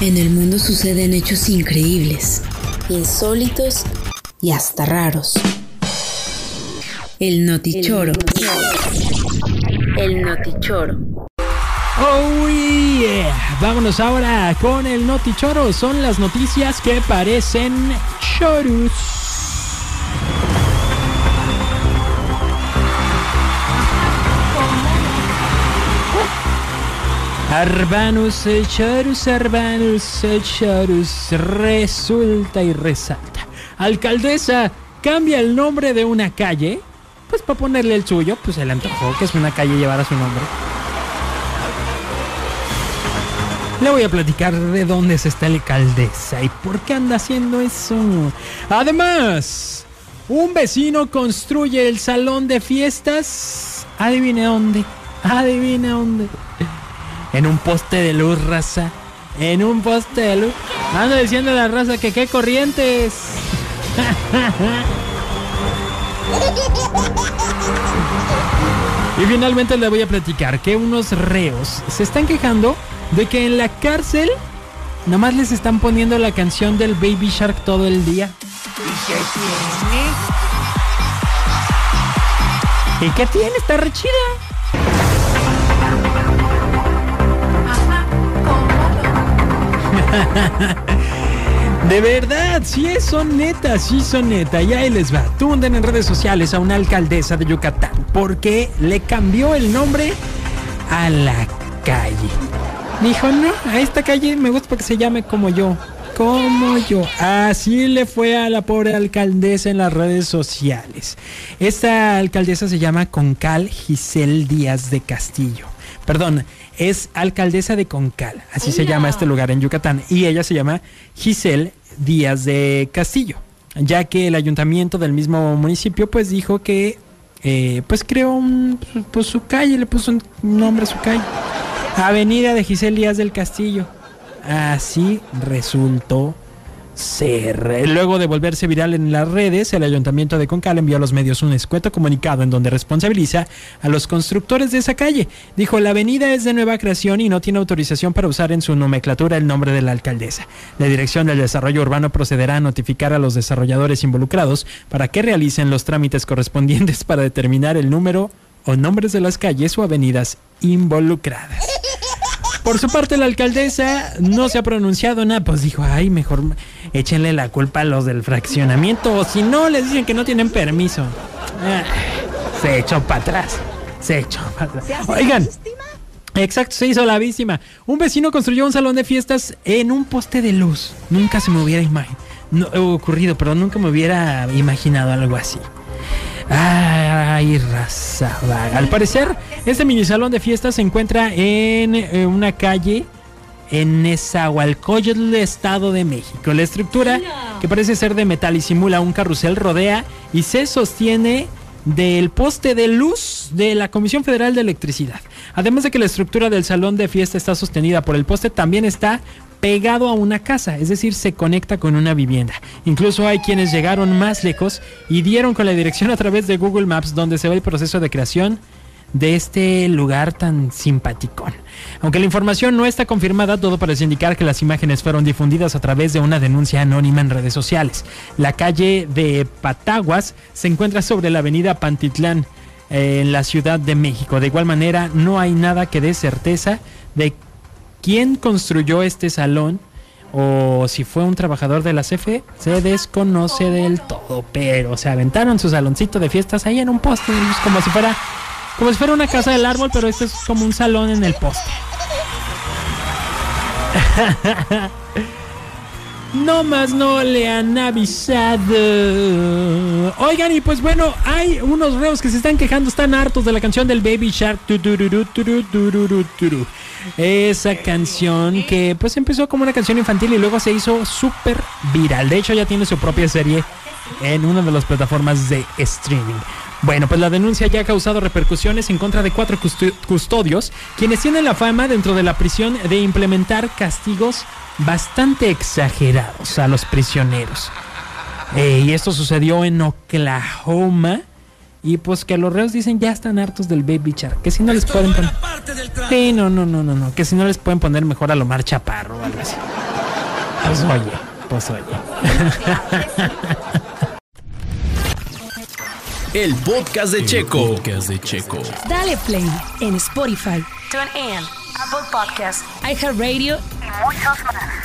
En el mundo suceden hechos increíbles, insólitos y hasta raros. El notichoro. El notichoro. Oh yeah, vámonos ahora con el notichoro. Son las noticias que parecen chorus. Arbanus, Chorus, Arbanus, Chorus, resulta y resalta. Alcaldesa cambia el nombre de una calle, pues para ponerle el suyo, pues se le antojó que es una calle llevara su nombre. Le voy a platicar de dónde se está la alcaldesa y por qué anda haciendo eso. Además, un vecino construye el salón de fiestas. Adivine dónde. Adivine dónde. En un poste de luz, raza. En un poste de luz. Ando diciendo a la raza que qué corrientes. y finalmente le voy a platicar que unos reos se están quejando de que en la cárcel nomás les están poniendo la canción del Baby Shark todo el día. ¿Y qué tiene? ¿Y qué tiene? Está re chida. De verdad, sí son neta, sí son neta. Y ahí les va. Tunden en redes sociales a una alcaldesa de Yucatán porque le cambió el nombre a la calle. Dijo, no, a esta calle me gusta porque se llame como yo. Como yo. Así le fue a la pobre alcaldesa en las redes sociales. Esta alcaldesa se llama Concal Giselle Díaz de Castillo. Perdón, es alcaldesa de Concal, así se llama este lugar en Yucatán, y ella se llama Giselle Díaz de Castillo, ya que el ayuntamiento del mismo municipio pues dijo que eh, pues creó un, pues, su calle, le puso un nombre a su calle, Avenida de Giselle Díaz del Castillo. Así resultó. Luego de volverse viral en las redes, el ayuntamiento de Concal envió a los medios un escueto comunicado en donde responsabiliza a los constructores de esa calle. Dijo, la avenida es de nueva creación y no tiene autorización para usar en su nomenclatura el nombre de la alcaldesa. La Dirección del Desarrollo Urbano procederá a notificar a los desarrolladores involucrados para que realicen los trámites correspondientes para determinar el número o nombres de las calles o avenidas involucradas. Por su parte, la alcaldesa no se ha pronunciado nada, pues dijo, ay, mejor échenle la culpa a los del fraccionamiento, o si no, les dicen que no tienen permiso. Ah, se echó para atrás, se echó para atrás. Oigan. Exacto, se hizo la víctima. Un vecino construyó un salón de fiestas en un poste de luz. Nunca se me hubiera no, ocurrido, pero nunca me hubiera imaginado algo así. Ay, raza Al parecer, este mini salón de fiestas se encuentra en eh, una calle en Nezahualcóyotl, Estado de México. La estructura, que parece ser de metal y simula un carrusel, rodea y se sostiene del poste de luz de la Comisión Federal de Electricidad. Además de que la estructura del salón de fiesta está sostenida por el poste, también está pegado a una casa, es decir, se conecta con una vivienda. Incluso hay quienes llegaron más lejos y dieron con la dirección a través de Google Maps donde se ve el proceso de creación de este lugar tan simpaticón. Aunque la información no está confirmada, todo parece indicar que las imágenes fueron difundidas a través de una denuncia anónima en redes sociales. La calle de Pataguas se encuentra sobre la avenida Pantitlán eh, en la Ciudad de México. De igual manera, no hay nada que dé certeza de quién construyó este salón o si fue un trabajador de la CFE, se desconoce del todo, pero se aventaron su saloncito de fiestas ahí en un poste, como si fuera como si fuera una casa del árbol, pero este es como un salón en el poste. No más no le han avisado. Oigan, y pues bueno, hay unos reos que se están quejando, están hartos de la canción del Baby Shark. Esa canción que pues empezó como una canción infantil y luego se hizo súper viral. De hecho, ya tiene su propia serie en una de las plataformas de streaming. Bueno, pues la denuncia ya ha causado repercusiones en contra de cuatro custodios, quienes tienen la fama dentro de la prisión de implementar castigos bastante exagerados a los prisioneros. Eh, y esto sucedió en Oklahoma. Y pues que los reos dicen ya están hartos del Baby Char. Que si no les pueden poner. Sí, no, no, no, no, no. Que si no les pueden poner mejor a lo Mar Chaparro o algo así. Pues oye, pues oye. El podcast de Checo. podcast de Checo. Dale play en Spotify, TuneIn, Apple Podcasts, iHeartRadio y muchos más. El.